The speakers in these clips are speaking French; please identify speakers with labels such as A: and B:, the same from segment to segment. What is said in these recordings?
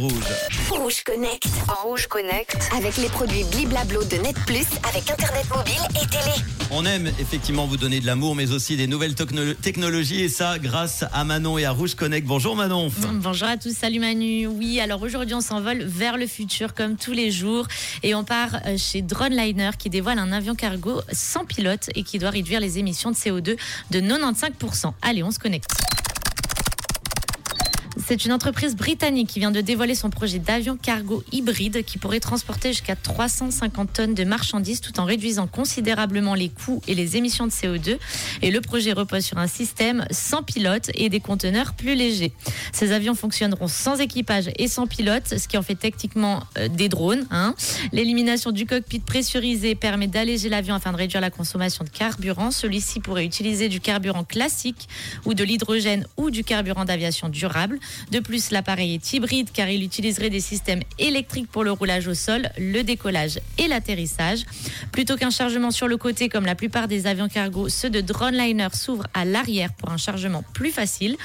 A: Rouge.
B: Rouge Connect.
C: En Rouge Connect.
B: Avec les produits Bliblablo de Net Plus, avec Internet mobile et télé.
A: On aime effectivement vous donner de l'amour, mais aussi des nouvelles techno- technologies, et ça grâce à Manon et à Rouge Connect. Bonjour Manon.
D: Bonjour à tous, salut Manu. Oui, alors aujourd'hui on s'envole vers le futur comme tous les jours et on part euh, chez Droneliner qui dévoile un avion cargo sans pilote et qui doit réduire les émissions de CO2 de 95%. Allez, on se connecte. C'est une entreprise britannique qui vient de dévoiler son projet d'avion cargo hybride qui pourrait transporter jusqu'à 350 tonnes de marchandises tout en réduisant considérablement les coûts et les émissions de CO2. Et le projet repose sur un système sans pilote et des conteneurs plus légers. Ces avions fonctionneront sans équipage et sans pilote, ce qui en fait techniquement euh, des drones. hein. L'élimination du cockpit pressurisé permet d'alléger l'avion afin de réduire la consommation de carburant. Celui-ci pourrait utiliser du carburant classique ou de l'hydrogène ou du carburant d'aviation durable. De plus, l'appareil est hybride car il utiliserait des systèmes électriques pour le roulage au sol, le décollage et l'atterrissage. Plutôt qu'un chargement sur le côté comme la plupart des avions cargo, ceux de Droneliner s'ouvrent à l'arrière pour un chargement plus facile.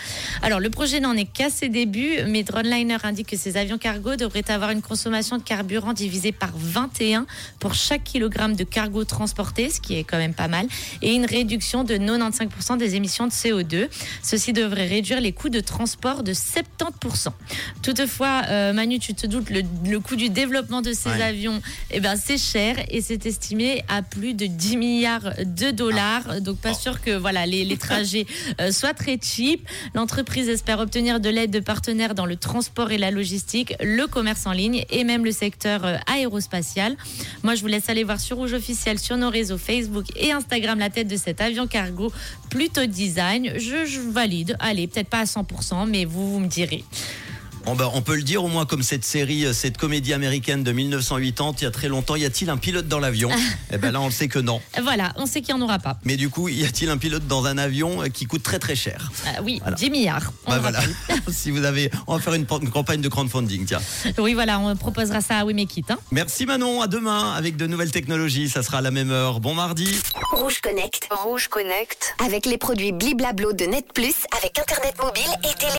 D: Alors le projet n'en est qu'à ses débuts, mais Droneliner indique que ces avions cargo devraient avoir une consommation de carburant divisée par 21 pour chaque kilogramme de cargo transporté, ce qui est quand même pas mal, et une réduction de 95% des émissions de CO2. Ceci devrait réduire les coûts de transport de 70%. Toutefois, euh, Manu, tu te doutes, le, le coût du développement de ces
A: Ouais.
D: avions, eh ben, c'est cher et c'est estimé à plus de 10 milliards de dollars. Donc, pas sûr que voilà, les, les trajets euh, soient très cheap. L'entreprise espère obtenir de l'aide de partenaires dans le transport et la logistique, le commerce en ligne et même le secteur euh, aérospatial. Moi, je vous laisse aller voir sur Rouge Officiel, sur nos réseaux Facebook et Instagram la tête de cet avion cargo plutôt design. Je, je valide. Allez, peut-être pas à 100%, mais vous, vous me direz.
A: Bon, ben, on peut le dire au moins comme cette série, euh, cette comédie américaine de 1980, il y a très longtemps, y a-t-il un pilote dans l'avion? Eh ben là, on le sait que non.
D: Voilà, on sait qu'il n'y en aura pas.
A: Mais du coup, y a-t-il un pilote dans un avion euh, qui coûte très très cher?
D: Euh, oui,
A: Voilà.
D: 10 milliards. on
A: Bah voilà.
D: rappelle.
A: si vous avez, on va faire une, une campagne de crowdfunding, tiens.
D: Oui, voilà, on proposera ça à We Make It, hein.
A: Merci Manon, à demain avec de nouvelles technologies, ça sera à la même heure. Bon mardi.
B: Rouge Connect.
C: Rouge Connect.
B: Avec les produits Bliblablo de Net Plus, avec Internet mobile et télé.